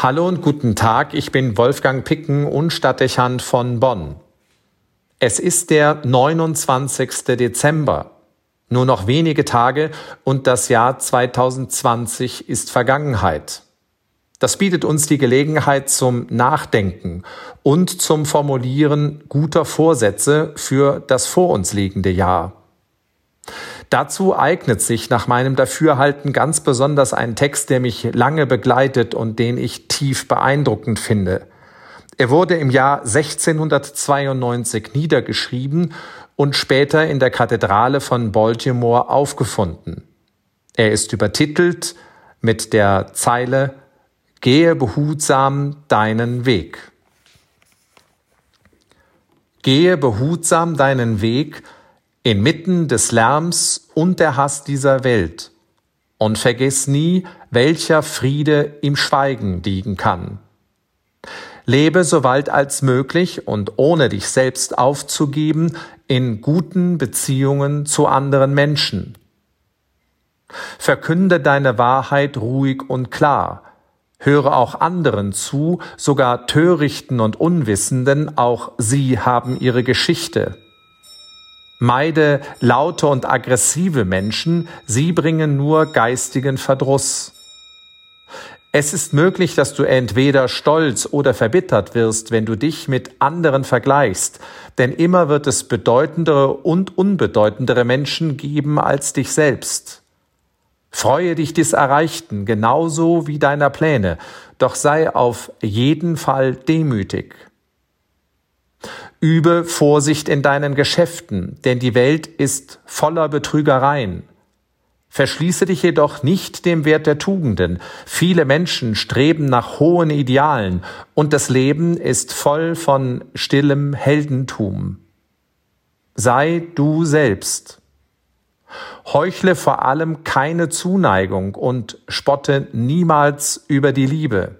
Hallo und guten Tag, ich bin Wolfgang Picken und Stadtdechant von Bonn. Es ist der 29. Dezember. Nur noch wenige Tage und das Jahr 2020 ist Vergangenheit. Das bietet uns die Gelegenheit zum Nachdenken und zum Formulieren guter Vorsätze für das vor uns liegende Jahr. Dazu eignet sich nach meinem Dafürhalten ganz besonders ein Text, der mich lange begleitet und den ich tief beeindruckend finde. Er wurde im Jahr 1692 niedergeschrieben und später in der Kathedrale von Baltimore aufgefunden. Er ist übertitelt mit der Zeile Gehe behutsam deinen Weg. Gehe behutsam deinen Weg, inmitten des Lärms und der Hass dieser Welt, und vergiss nie, welcher Friede im Schweigen liegen kann. Lebe so weit als möglich und ohne dich selbst aufzugeben in guten Beziehungen zu anderen Menschen. Verkünde deine Wahrheit ruhig und klar, höre auch anderen zu, sogar Törichten und Unwissenden, auch sie haben ihre Geschichte. Meide laute und aggressive Menschen, sie bringen nur geistigen Verdruss. Es ist möglich, dass du entweder stolz oder verbittert wirst, wenn du dich mit anderen vergleichst, denn immer wird es bedeutendere und unbedeutendere Menschen geben als dich selbst. Freue dich des Erreichten genauso wie deiner Pläne, doch sei auf jeden Fall demütig. Übe Vorsicht in deinen Geschäften, denn die Welt ist voller Betrügereien. Verschließe dich jedoch nicht dem Wert der Tugenden. Viele Menschen streben nach hohen Idealen und das Leben ist voll von stillem Heldentum. Sei du selbst. Heuchle vor allem keine Zuneigung und spotte niemals über die Liebe.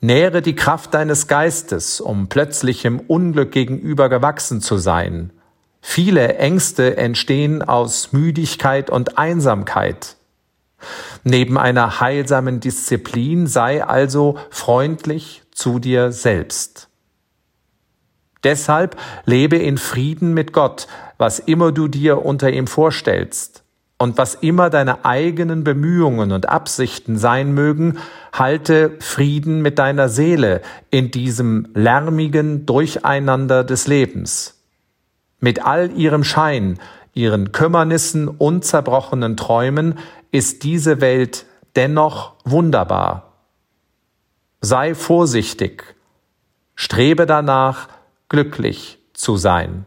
Nähre die Kraft deines Geistes, um plötzlichem Unglück gegenüber gewachsen zu sein. Viele Ängste entstehen aus Müdigkeit und Einsamkeit. Neben einer heilsamen Disziplin sei also freundlich zu dir selbst. Deshalb lebe in Frieden mit Gott, was immer du dir unter ihm vorstellst. Und was immer deine eigenen Bemühungen und Absichten sein mögen, halte Frieden mit deiner Seele in diesem lärmigen Durcheinander des Lebens. Mit all ihrem Schein, ihren Kümmernissen und zerbrochenen Träumen ist diese Welt dennoch wunderbar. Sei vorsichtig, strebe danach, glücklich zu sein.